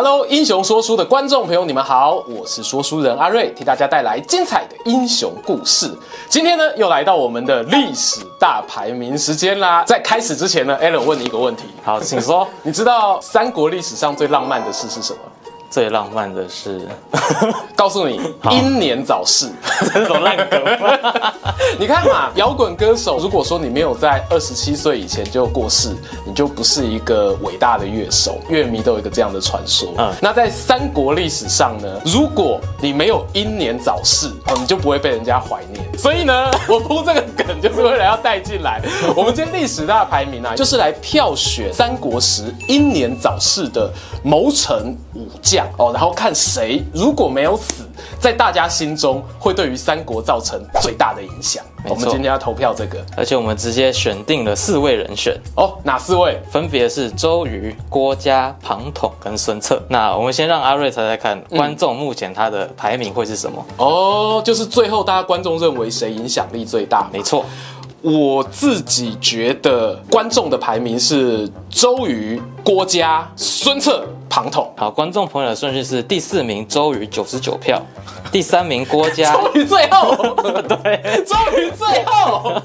Hello，英雄说书的观众朋友，你们好，我是说书人阿瑞，替大家带来精彩的英雄故事。今天呢，又来到我们的历史大排名时间啦。在开始之前呢，Allen 问你一个问题，好，请说，你知道三国历史上最浪漫的事是什么？最浪漫的是，告诉你，英年早逝，这种烂梗。你看嘛，摇滚歌手，如果说你没有在二十七岁以前就过世，你就不是一个伟大的乐手。乐迷都有一个这样的传说。嗯，那在三国历史上呢，如果你没有英年早逝，哦，你就不会被人家怀念。所以呢，我铺这个梗就是为了要带进来。我们今天历史大排名啊，就是来票选三国时英年早逝的谋臣武将。哦，然后看谁如果没有死，在大家心中会对于三国造成最大的影响。我们今天要投票这个，而且我们直接选定了四位人选哦，哪四位？分别是周瑜、郭嘉、庞统跟孙策。那我们先让阿瑞猜猜看，观众目前他的排名会是什么？嗯、哦，就是最后大家观众认为谁影响力最大？没错，我自己觉得观众的排名是周瑜、郭嘉、孙策。庞统，好，观众朋友的顺序是第四名周瑜九十九票，第三名郭嘉，周瑜最后，对，周瑜最后，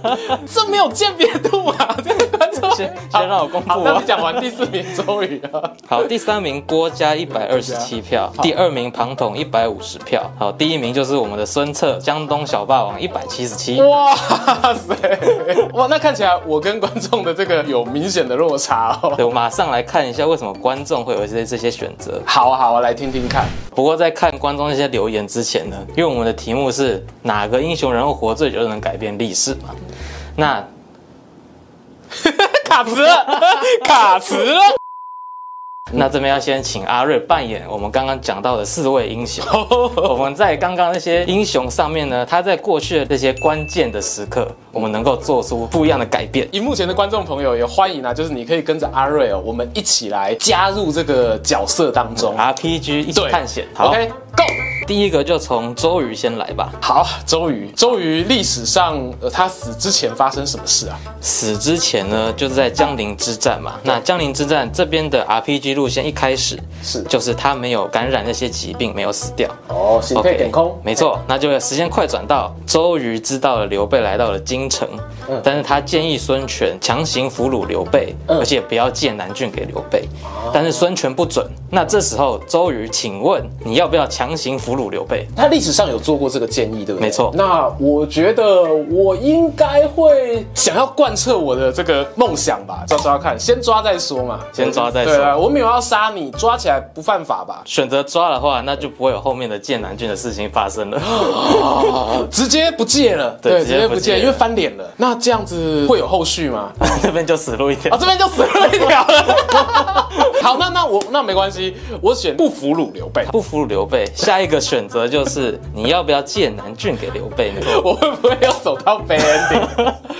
这没有鉴别度啊，这先 先让我公布，好，那你讲完第四名周瑜啊，好，第三名郭嘉一百二十七票，第二名庞统一百五十票，好，第一名就是我们的孙策，江东小霸王一百七十七，哇塞，哇，那看起来我跟观众的这个有明显的落差哦，对，我马上来看一下为什么观众会有这些。这些选择，好啊好啊，来听听看。不过在看观众这些留言之前呢，因为我们的题目是哪个英雄人物活最久就能改变历史嘛？那 卡词，卡词。那这边要先请阿瑞扮演我们刚刚讲到的四位英雄。我们在刚刚那些英雄上面呢，他在过去的这些关键的时刻，我们能够做出不一样的改变。荧幕前的观众朋友也欢迎啊，就是你可以跟着阿瑞哦，我们一起来加入这个角色当中，RPG 一起探险。好，OK Go。第一个就从周瑜先来吧。好，周瑜，周瑜历史上，呃，他死之前发生什么事啊？死之前呢，就是在江陵之战嘛。那江陵之战这边的 RPG 路线一开始是，就是他没有感染那些疾病，没有死掉。哦，心肺点空。没错，那就时间快转到周瑜知道了刘备来到了京城，嗯，但是他建议孙权强行俘虏刘备，嗯，而且不要借南郡给刘备，嗯，但是孙权不准。那这时候周瑜，请问你要不要强行俘虏刘备？他历史上有做过这个建议，对不对？没错。那我觉得我应该会想要贯彻我的这个梦想吧，抓抓看，先抓再说嘛，先抓再说。对啊，我没有要杀你，抓起来不犯法吧？选择抓的话，那就不会有后面的剑南郡的事情发生了，直接不借了。对，直接不借，因为翻脸了。那这样子会有后续吗？这边就死路一条。啊，这边就死路一条了。好，那那我那没关系。我选不俘虏刘备，不俘虏刘备。下一个选择就是你要不要借南郡给刘备呢？我会不会要走到 ending？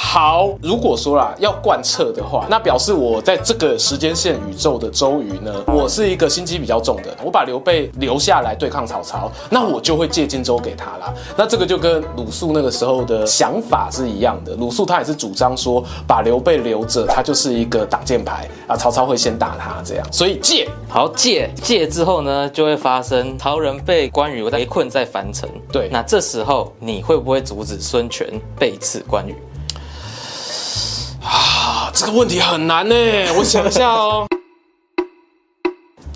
好，如果说啦要贯彻的话，那表示我在这个时间线宇宙的周瑜呢，我是一个心机比较重的。我把刘备留下来对抗曹操，那我就会借荆州给他啦。那这个就跟鲁肃那个时候的想法是一样的。鲁肃他也是主张说，把刘备留着，他就是一个挡箭牌啊，曹操会先打他这样。所以借。好，借借之后呢，就会发生曹仁被关羽围困在樊城。对，那这时候你会不会阻止孙权背刺关羽？啊，这个问题很难呢，我想一下哦。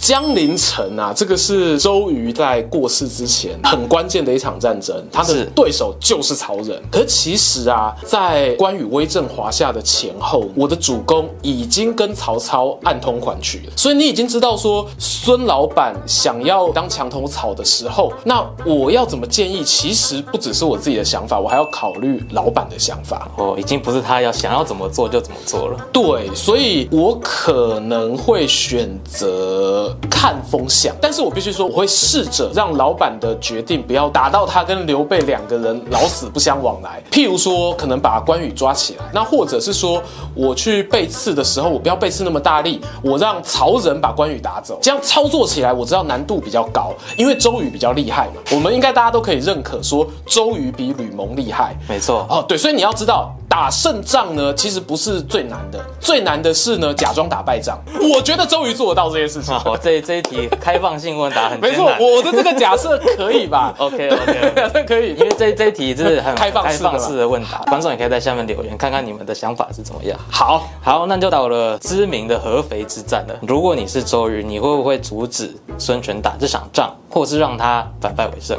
江陵城啊，这个是周瑜在过世之前很关键的一场战争，他的对手就是曹仁。可是其实啊，在关羽威震华夏的前后，我的主公已经跟曹操暗通款曲了。所以你已经知道说，孙老板想要当墙头草的时候，那我要怎么建议？其实不只是我自己的想法，我还要考虑老板的想法。哦，已经不是他要想要怎么做就怎么做了。对，所以我可能会选择。的看风向，但是我必须说，我会试着让老板的决定不要打到他跟刘备两个人老死不相往来。譬如说，可能把关羽抓起来，那或者是说，我去背刺的时候，我不要背刺那么大力，我让曹仁把关羽打走。这样操作起来，我知道难度比较高，因为周瑜比较厉害嘛。我们应该大家都可以认可说，周瑜比吕蒙厉害。没错，哦，对，所以你要知道。打胜仗呢，其实不是最难的，最难的是呢，假装打败仗。我觉得周瑜做得到这件事情。好，这这一题开放性问答很 没错，我的这个假设可以吧？OK OK，假设可以，因为这这一题就是很 开放开放式的问答，观众也可以在下面留言，看看你们的想法是怎么样。好，好，那就到了知名的合肥之战了。如果你是周瑜，你会不会阻止孙权打这场仗，或是让他反败为胜？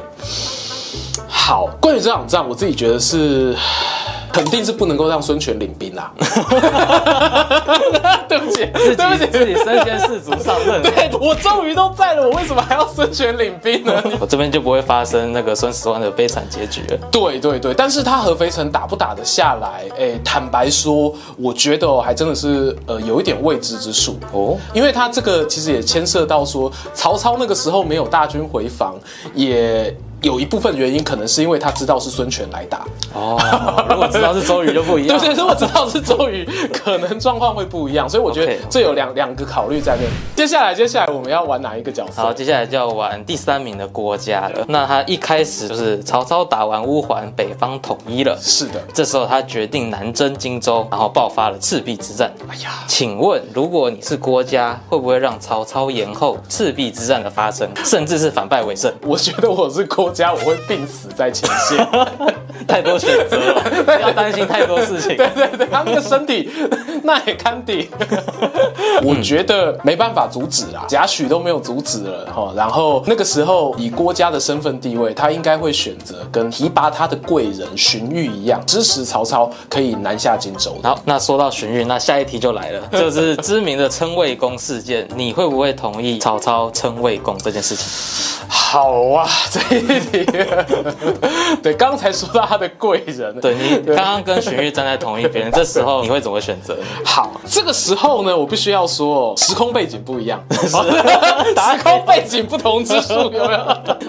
好，关于这场仗，我自己觉得是。肯定是不能够让孙权领兵啊！对不起，自己对不起，自己身先士卒上任。对，我终于都在了，我为什么还要孙权领兵呢？我这边就不会发生那个孙十万的悲惨结局了。对对对，但是他合肥城打不打得下来？哎，坦白说，我觉得哦，还真的是呃有一点未知之数哦，因为他这个其实也牵涉到说，曹操那个时候没有大军回防，也。有一部分原因可能是因为他知道是孙权来打哦，如果知道是周瑜就不一样。对对，如果知道是周瑜，可能状况会不一样。所以我觉得这有两两个考虑在内。接下来，接下来我们要玩哪一个角色？好，接下来就要玩第三名的郭嘉了。那他一开始就是曹操打完乌桓，北方统一了。是的，这时候他决定南征荆州，然后爆发了赤壁之战。哎呀，请问如果你是郭嘉，会不会让曹操延后赤壁之战的发生，甚至是反败为胜？我觉得我是郭。家我会病死在前线，太多选择了，不要担心太多事情。对对对，他们的身体 那也堪顶。我觉得没办法阻止啊，贾诩都没有阻止了哈。然后那个时候以郭嘉的身份地位，他应该会选择跟提拔他的贵人荀彧一样，支持曹操可以南下荆州。好，那说到荀彧，那下一题就来了，就是知名的称魏公事件，你会不会同意曹操称魏公这件事情？好啊，这一题，对，刚才说到他的贵人，对你刚刚跟荀彧站在同一边，这时候你会怎么选择？好，这个时候呢，我必须要说，时空背景不一样，时空背景不同之处有没有？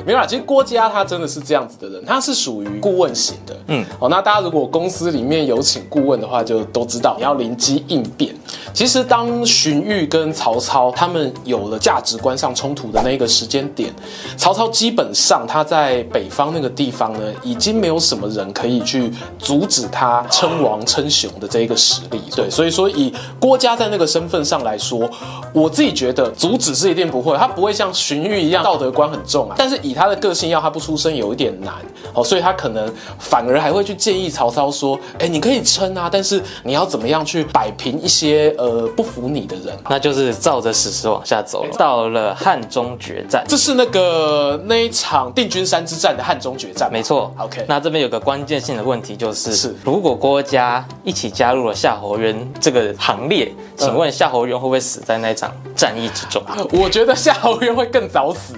没有啦，其实郭嘉他真的是这样子的人，他是属于顾问型的，嗯，哦，那大家如果公司里面有请顾问的话，就都知道你要灵机应变。其实当荀彧跟曹操他们有了价值观上冲突的那个时间点，曹操基本上他在北方那个地方呢，已经没有什么人可以去阻止他称王称雄的这一个实力。对，所以说以郭嘉在那个身份上来说，我自己觉得阻止是一定不会，他不会像荀彧一样道德观很重啊。但是以他的个性，要他不出声有一点难哦，所以他可能反而还会去建议曹操说：“哎，你可以称啊，但是你要怎么样去摆平一些不服你的人？那就是照着史实往下走了。到了汉中决战，这是那个那一场定军山之战的汉中决战，没错。OK，那这边有个关键性的问题就是：是如果郭嘉一起加入了夏侯渊这个行列，请问夏侯渊会不会死在那一场战役之中？我觉得夏侯渊会更早死。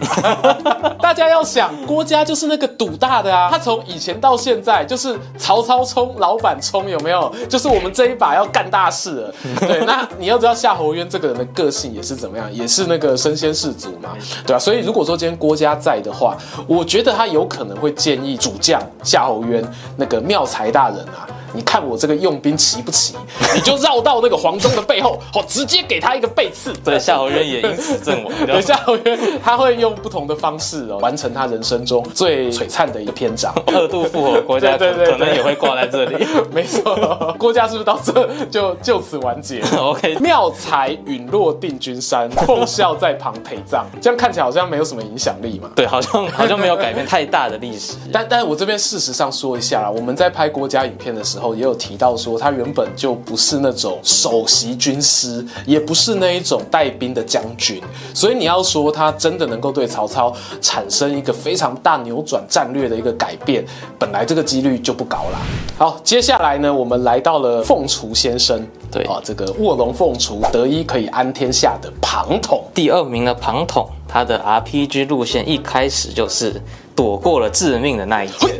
大家要想，郭嘉就是那个赌大的啊，他从以前到现在就是曹操冲，老板冲，有没有？就是我们这一把要干大事了。对，那你要知道夏侯渊这个人的个性也是怎么样，也是那个身先士卒嘛，对啊。所以如果说今天郭嘉在的话，我觉得他有可能会建议主将夏侯渊那个妙才大人啊。你看我这个用兵齐不齐？你就绕到那个黄忠的背后，好，直接给他一个背刺。对，夏侯渊也因此阵亡。对，夏侯渊他会用不同的方式哦，完成他人生中最璀璨的一个篇章。二度复活，郭嘉对对，可能也会挂在这里。没错，郭嘉是不是到这就就此完结？OK，妙才陨落定军山，奉孝在旁陪葬。这样看起来好像没有什么影响力嘛？对，好像好像没有改变太大的历史。但但我这边事实上说一下啦，我们在拍郭嘉影片的时候。也有提到说，他原本就不是那种首席军师，也不是那一种带兵的将军，所以你要说他真的能够对曹操产生一个非常大扭转战略的一个改变，本来这个几率就不高啦。好，接下来呢，我们来到了凤雏先生，对啊，这个卧龙凤雏得一可以安天下的庞统，第二名的庞统，他的 RPG 路线一开始就是躲过了致命的那一箭。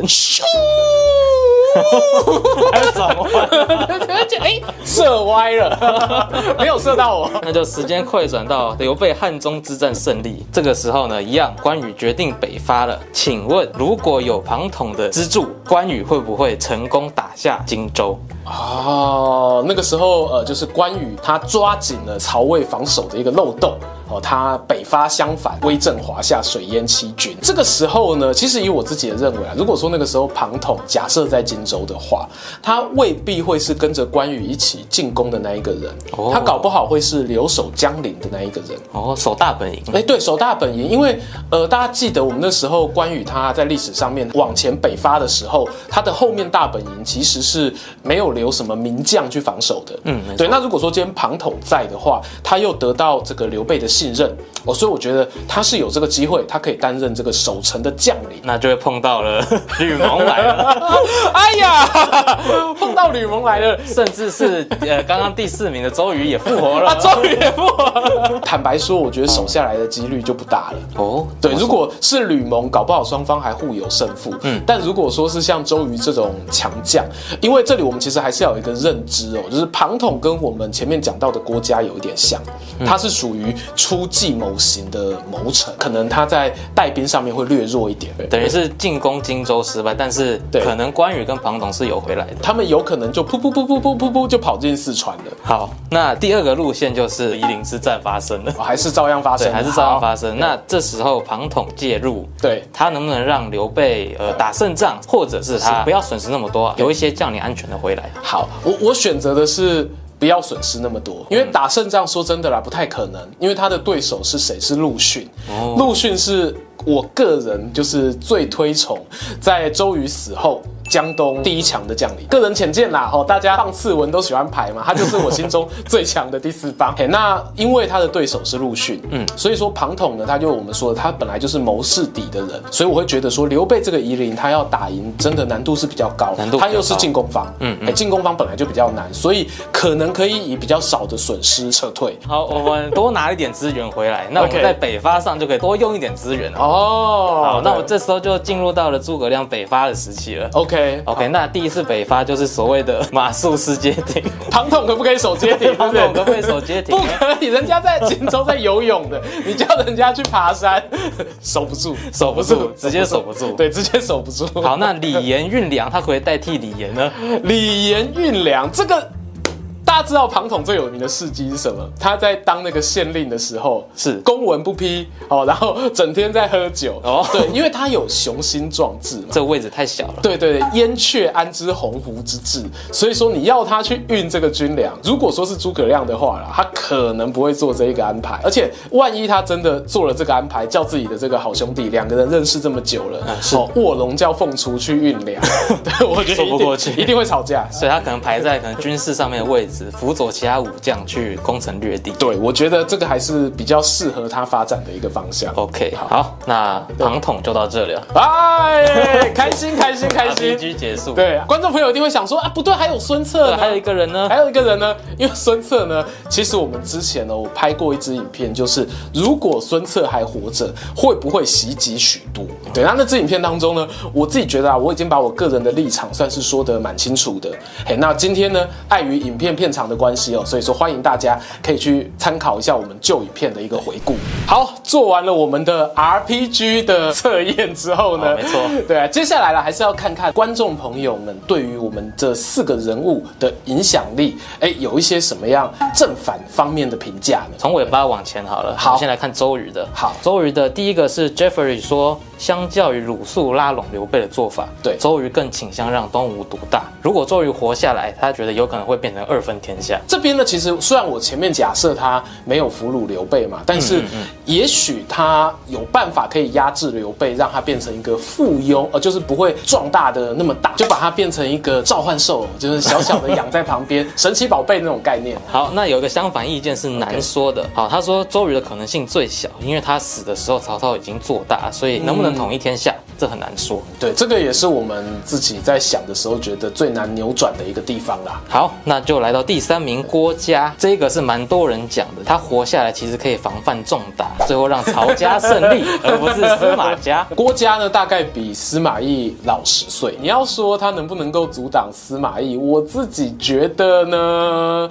还是转弯，哎，射歪了，没有射到我。那就时间快转到刘备汉中之战胜利，这个时候呢，一样关羽决定北伐了。请问，如果有庞统的资助，关羽会不会成功打下荆州？哦，那个时候呃，就是关羽他抓紧了曹魏防守的一个漏洞。哦，他北伐相反，威震华夏，水淹七军。这个时候呢，其实以我自己的认为啊，如果说那个时候庞统假设在荆州的话，他未必会是跟着关羽一起进攻的那一个人，哦、他搞不好会是留守江陵的那一个人。哦，守大本营。哎，对，守大本营。因为呃，大家记得我们那时候关羽他在历史上面往前北伐的时候，他的后面大本营其实是没有留什么名将去防守的。嗯，对。那如果说今天庞统在的话，他又得到这个刘备的。信任哦，所以我觉得他是有这个机会，他可以担任这个守城的将领，那就会碰到了 吕蒙来了。哎呀，碰到吕蒙来了，甚至是呃，刚刚第四名的周瑜也复活了。啊，周瑜也复活了。坦白说，我觉得守下来的几率就不大了。哦，对，如果是吕蒙，搞不好双方还互有胜负。嗯，但如果说是像周瑜这种强将，因为这里我们其实还是要有一个认知哦，就是庞统跟我们前面讲到的郭嘉有一点像，他是属于。出计谋型的谋臣，可能他在带兵上面会略弱一点，等于是进攻荆州失败，但是可能关羽跟庞统是有回来的，他们有可能就噗噗噗噗噗噗噗就跑进四川了。好，那第二个路线就是夷陵之战发生了，还是照样发生，还是照样发生。那这时候庞统介入，对，他能不能让刘备呃打胜仗，或者是他不要损失那么多，有一些将领安全的回来？好，我我选择的是。不要损失那么多，因为打胜仗说真的啦，不太可能，因为他的对手是谁？是陆逊。陆逊是我个人就是最推崇，在周瑜死后。江东第一强的将领，个人浅见啦，哦，大家放次文都喜欢排嘛，他就是我心中最强的第四棒。嘿，那因为他的对手是陆逊，嗯，所以说庞统呢，他就我们说的，他本来就是谋士底的人，所以我会觉得说刘备这个夷陵他要打赢，真的难度是比较高，难度他又是进攻方，嗯，哎，进攻方本来就比较难，所以可能可以以比较少的损失撤退。好，我们多拿一点资源回来，那我们在北伐上就可以多用一点资源。哦，好，那我这时候就进入到了诸葛亮北伐的时期了。OK。OK，好那第一次北伐就是所谓的 马术师街亭，庞统可不可以守街艇？庞统可不可以守街艇？不可以，人家在荆州在游泳的，你叫人家去爬山，守不住，守不住，直接守不住，对，直接守不住。好，那李延运粮，他可以代替李岩呢？李延运粮，这个。大家知道庞统最有名的事迹是什么？他在当那个县令的时候是公文不批哦，然后整天在喝酒哦。对，因为他有雄心壮志嘛。这个位置太小了。对对对，燕雀安知鸿鹄之志？所以说你要他去运这个军粮，如果说是诸葛亮的话啦，他可能不会做这一个安排。而且万一他真的做了这个安排，叫自己的这个好兄弟两个人认识这么久了，哦，卧龙叫凤雏去运粮，对，我觉得说不过去，一定会吵架。所以他可能排在可能军事上面的位置。辅佐其他武将去攻城略地，对，我觉得这个还是比较适合他发展的一个方向。OK，好，好，那庞统就到这里了。哎，开心开心开心，RPG 结束。对，观众朋友一定会想说啊，不对，还有孙策呢，还有一个人呢，还有一个人呢。因为孙策呢，其实我们之前呢，我拍过一支影片，就是如果孙策还活着，会不会袭击许都？对，那那支影片当中呢，我自己觉得啊，我已经把我个人的立场算是说得蛮清楚的。嘿，那今天呢，碍于影片片长的关系哦，所以说欢迎大家可以去参考一下我们旧影片的一个回顾。好，做完了我们的 RPG 的测验之后呢，没错，对啊，接下来呢还是要看看观众朋友们对于我们这四个人物的影响力，哎，有一些什么样正反方面的评价呢？从尾巴往前好了，好，我们先来看周瑜的。好，周瑜的第一个是 Jeffrey 说，相较于鲁肃拉拢刘备的做法，对，周瑜更倾向让东吴独大。如果周瑜活下来，他觉得有可能会变成二分天下。这边呢，其实虽然我前面假设他没有俘虏刘备嘛，但是也许他有办法可以压制刘备，让他变成一个附庸，呃，就是不会壮大的那么大，就把他变成一个召唤兽，就是小小的养在旁边，神奇宝贝那种概念。好，那有一个相反意见是难说的。好，他说周瑜的可能性最小，因为他死的时候曹操已经做大，所以能不能统一天下？这很难说。对，这个也是我们自己在想的时候觉得最难扭转的一个地方啦。好，那就来到第三名郭嘉，这个是蛮多人讲的，他活下来其实可以防范重打，最后让曹家胜利，而不是司马家。郭嘉呢，大概比司马懿老十岁。你要说他能不能够阻挡司马懿，我自己觉得呢。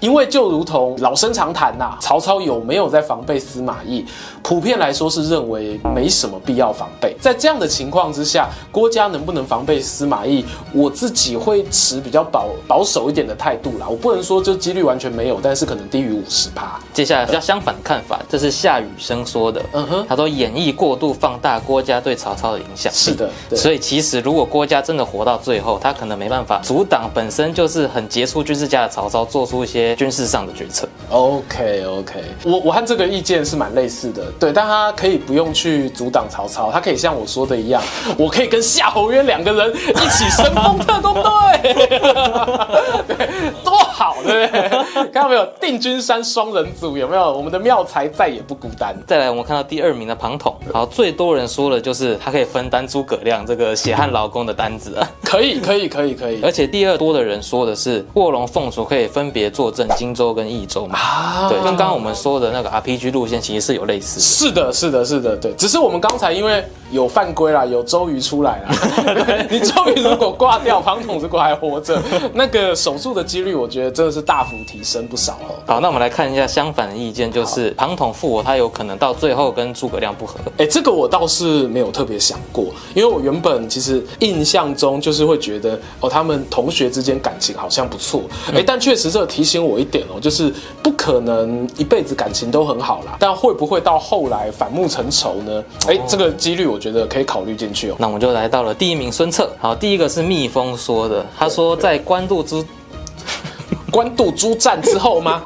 因为就如同老生常谈呐，曹操有没有在防备司马懿？普遍来说是认为没什么必要防备。在这样的情况之下，郭嘉能不能防备司马懿？我自己会持比较保保守一点的态度啦。我不能说就几率完全没有，但是可能低于五十趴。接下来比较相反的看法，这是夏雨生说的。嗯哼，他说演绎过度放大郭嘉对曹操的影响。是的，对。所以其实如果郭嘉真的活到最后，他可能没办法阻挡本身就是很杰出军事家的曹操做出一些。军事上的决策，OK OK，我我和这个意见是蛮类似的，对，但他可以不用去阻挡曹操，他可以像我说的一样，我可以跟夏侯渊两个人一起 神风特工队，对，多好好，对不对？看到没有，定军山双人组有没有？我们的妙才再也不孤单。再来，我们看到第二名的庞统，好，最多人说的就是他可以分担诸葛亮这个血汗劳工的单子啊，可以，可以，可以，可以。而且第二多的人说的是卧龙凤雏可以分别坐镇。荆州跟益州嘛，啊、对，跟刚刚我们说的那个 RPG 路线其实是有类似的。是的，是的，是的，对，只是我们刚才因为有犯规啦，有周瑜出来啦。你周瑜如果挂掉，庞统如果还活着，那个手术的几率，我觉得真的是大幅提升不少哦。好，那我们来看一下相反的意见，就是庞统复活，他有可能到最后跟诸葛亮不合。哎，这个我倒是没有特别想过，因为我原本其实印象中就是会觉得哦，他们同学之间感情好像不错。哎、嗯，但确实这提醒我。一点哦，就是不可能一辈子感情都很好啦，但会不会到后来反目成仇呢？哎，这个几率我觉得可以考虑进去哦。那我们就来到了第一名孙策。好，第一个是蜜蜂说的，他说在官渡之官渡之战之后吗？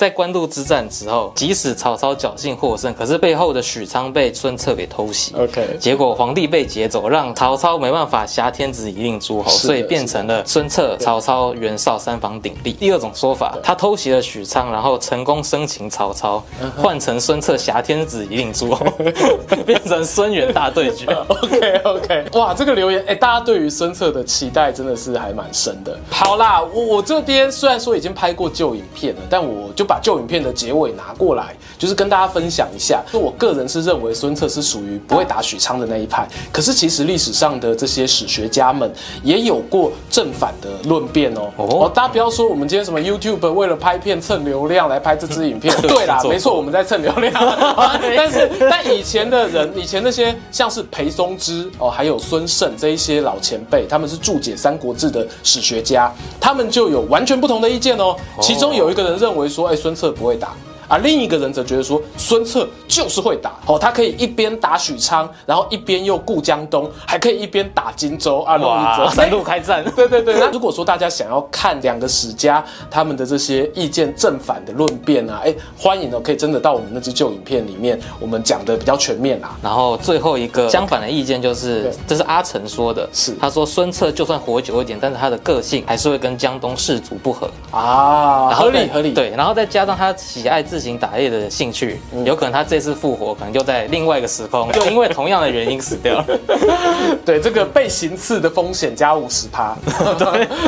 在官渡之战之后，即使曹操侥幸获胜，可是背后的许昌被孙策给偷袭。OK，结果皇帝被劫走，让曹操没办法挟天子以令诸侯，所以变成了孙策、曹操、袁绍三方鼎立。第二种说法，他偷袭了许昌，然后成功生擒曹操，换成孙策挟天子以令诸侯，变成孙袁大对决。OK OK，哇，这个留言，哎，大家对于孙策的期待真的是还蛮深的。好啦，我我这边虽然说已经拍过旧影片了，但我就。把旧影片的结尾拿过来，就是跟大家分享一下。就我个人是认为孙策是属于不会打许昌的那一派。可是其实历史上的这些史学家们也有过正反的论辩哦。哦，大家不要说我们今天什么 YouTube 为了拍片蹭流量来拍这支影片。对啦，没错，我们在蹭流量。但是但以前的人，以前那些像是裴松之哦，还有孙胜这一些老前辈，他们是注解《三国志》的史学家，他们就有完全不同的意见哦。其中有一个人认为说，哎。孙策不会打。而另一个人则觉得说，孙策就是会打哦，他可以一边打许昌，然后一边又顾江东，还可以一边打荆州啊，哇，三路开战。对对对。那如果说大家想要看两个史家他们的这些意见正反的论辩啊，哎，欢迎哦，可以真的到我们那支旧影片里面，我们讲的比较全面啦。然后最后一个相反的意见就是，这是阿成说的，是他说孙策就算活久一点，但是他的个性还是会跟江东士族不合啊，合理合理。对，然后再加上他喜爱自行打猎的兴趣，有可能他这次复活，可能就在另外一个时空，就 因为同样的原因死掉了。对，这个被行刺的风险加五十趴。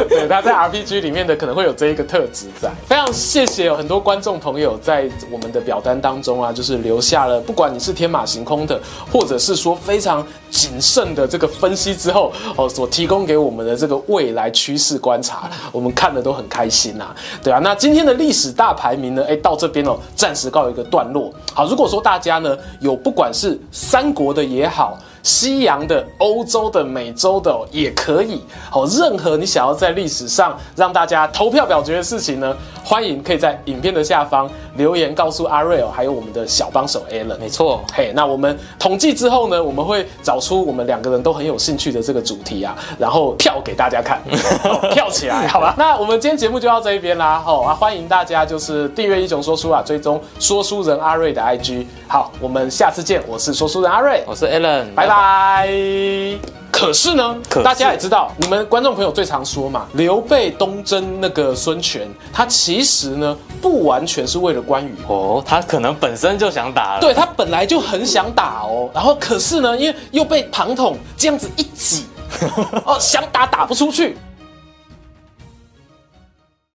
对，他在 RPG 里面的可能会有这一个特质在。非常谢谢有很多观众朋友在我们的表单当中啊，就是留下了，不管你是天马行空的，或者是说非常谨慎的这个分析之后哦，所提供给我们的这个未来趋势观察，我们看的都很开心呐。对啊，那今天的历史大排名呢？哎，到这边哦，暂时。告一个段落。好，如果说大家呢有不管是三国的也好，西洋的、欧洲的、美洲的也可以，好，任何你想要在历史上让大家投票表决的事情呢，欢迎可以在影片的下方留言告诉阿瑞哦，还有我们的小帮手 Alan。没错，嘿，那我们统计之后呢，我们会找出我们两个人都很有兴趣的这个主题啊，然后票给大家看，票起来，好吧？那我们今天节目就到这一边啦，好啊，欢迎大家就是订阅英雄说书啊，追踪说书人阿瑞的 IG。好，我们下次见，我是说书人阿瑞，我是 Alan，拜拜。可是呢，可是。大家也知道，你们观众朋友最常说嘛，刘备东征那个孙权，他其实呢不完全是为了关羽。哦，他可能本身就想打了，对，他本来就很想打哦，然后可是呢，因为又被庞统这样子一挤，哦，想打打不出去。